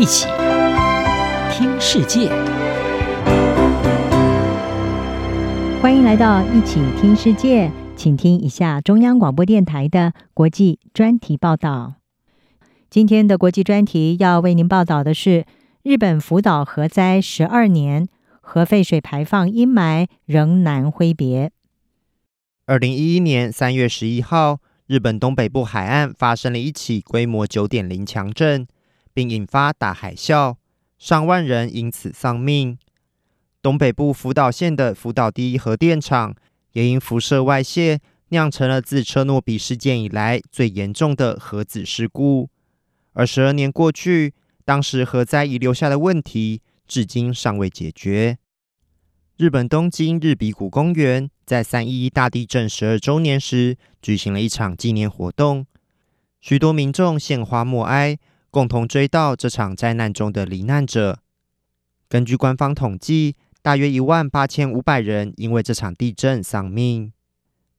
一起听世界，欢迎来到一起听世界，请听一下中央广播电台的国际专题报道。今天的国际专题要为您报道的是：日本福岛核灾十二年，核废水排放阴霾仍难挥别。二零一一年三月十一号，日本东北部海岸发生了一起规模九点零强震。并引发大海啸，上万人因此丧命。东北部福岛县的福岛第一核电厂也因辐射外泄，酿成了自车诺比事件以来最严重的核子事故。而十二年过去，当时核灾遗留下的问题至今尚未解决。日本东京日比谷公园在三一一大地震十二周年时举行了一场纪念活动，许多民众献花默哀。共同追悼这场灾难中的罹难者。根据官方统计，大约一万八千五百人因为这场地震丧命。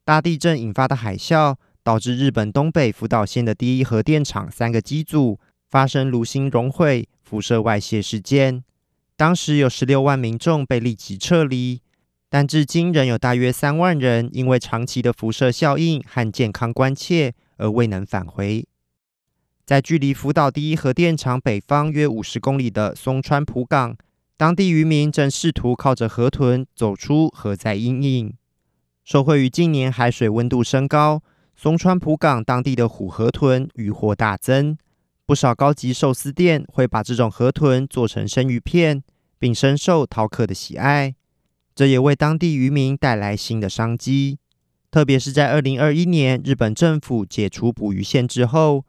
大地震引发的海啸，导致日本东北福岛县的第一核电厂三个机组发生炉心熔毁、辐射外泄事件。当时有十六万民众被立即撤离，但至今仍有大约三万人因为长期的辐射效应和健康关切而未能返回。在距离福岛第一核电厂北方约五十公里的松川浦港，当地渔民正试图靠着河豚走出核灾阴影。受惠于近年海水温度升高，松川浦港当地的虎河豚渔获大增，不少高级寿司店会把这种河豚做成生鱼片，并深受饕客的喜爱。这也为当地渔民带来新的商机，特别是在二零二一年日本政府解除捕鱼限制后。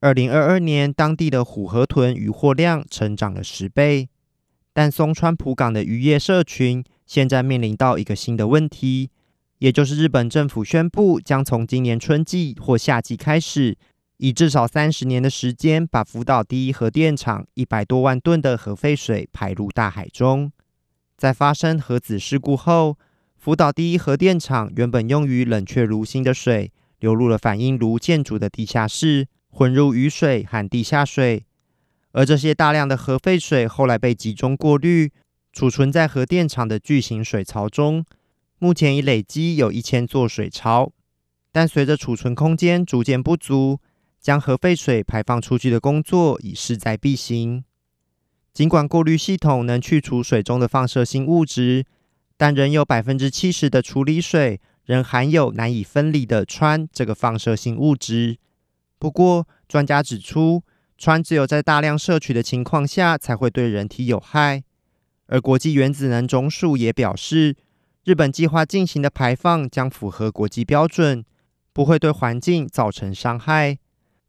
二零二二年，当地的虎河豚渔获量成长了十倍，但松川浦港的渔业社群现在面临到一个新的问题，也就是日本政府宣布将从今年春季或夏季开始，以至少三十年的时间，把福岛第一核电厂一百多万吨的核废水排入大海中。在发生核子事故后，福岛第一核电厂原本用于冷却炉心的水流入了反应炉建筑的地下室。混入雨水和地下水，而这些大量的核废水后来被集中过滤，储存在核电厂的巨型水槽中。目前已累积有一千座水槽，但随着储存空间逐渐不足，将核废水排放出去的工作已势在必行。尽管过滤系统能去除水中的放射性物质，但仍有百分之七十的处理水仍含有难以分离的氚这个放射性物质。不过，专家指出，氚只有在大量摄取的情况下才会对人体有害。而国际原子能总署也表示，日本计划进行的排放将符合国际标准，不会对环境造成伤害。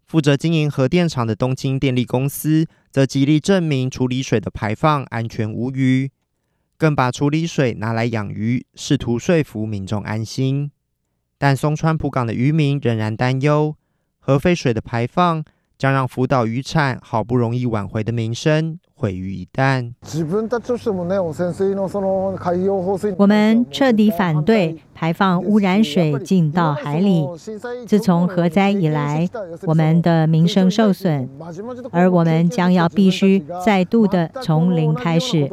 负责经营核电厂的东京电力公司则极力证明处理水的排放安全无虞，更把处理水拿来养鱼，试图说服民众安心。但松川浦港的渔民仍然担忧。核废水的排放将让福岛渔产好不容易挽回的名声。毁于一旦。我们彻底反对排放污染水进到海里。自从核灾以来，我们的名声受损，而我们将要必须再度的从零开始，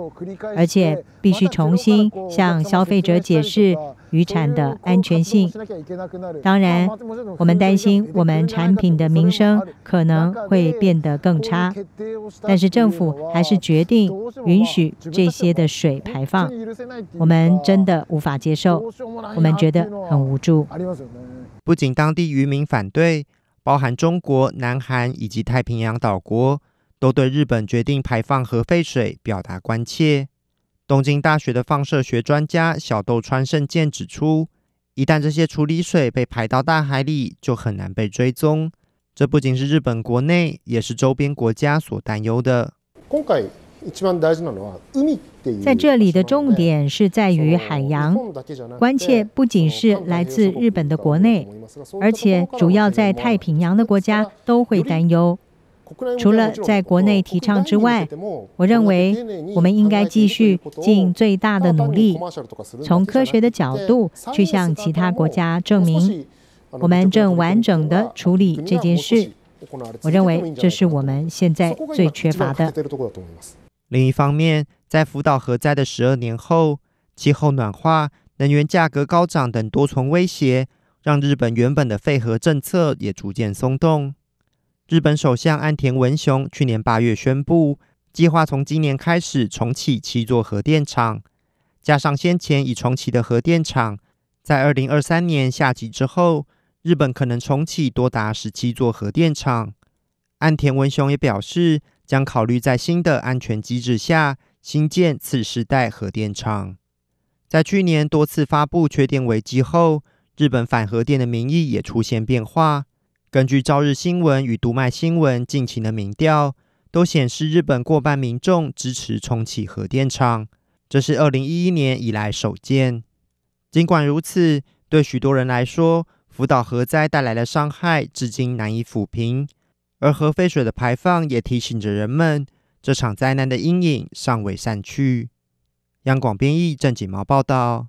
而且必须重新向消费者解释。渔产的安全性，当然，我们担心我们产品的名声可能会变得更差。但是政府还是决定允许这些的水排放，我们真的无法接受，我们觉得很无助。不仅当地渔民反对，包含中国、南韩以及太平洋岛国，都对日本决定排放核废水表达关切。东京大学的放射学专家小豆川胜健指出，一旦这些处理水被排到大海里，就很难被追踪。这不仅是日本国内，也是周边国家所担忧的。在这里的重点是在于海洋，关切不仅是来自日本的国内，而且主要在太平洋的国家都会担忧。除了在国内提倡之外，我认为我们应该继续尽最大的努力，从科学的角度去向其他国家证明，我们正完整的处理这件事，我认为这是我们现在最缺乏的。另一方面，在福岛核灾的十二年后，气候暖化、能源价格高涨等多重威胁，让日本原本的废核政策也逐渐松动。日本首相岸田文雄去年八月宣布，计划从今年开始重启七座核电厂，加上先前已重启的核电厂，在二零二三年夏季之后，日本可能重启多达十七座核电厂。岸田文雄也表示，将考虑在新的安全机制下新建次世代核电厂。在去年多次发布缺电危机后，日本反核电的民意也出现变化。根据朝日新闻与读卖新闻近期的民调，都显示日本过半民众支持重启核电厂，这是二零一一年以来首见。尽管如此，对许多人来说，福岛核灾带来的伤害至今难以抚平，而核废水的排放也提醒着人们，这场灾难的阴影尚未散去。央广编译郑锦毛报道。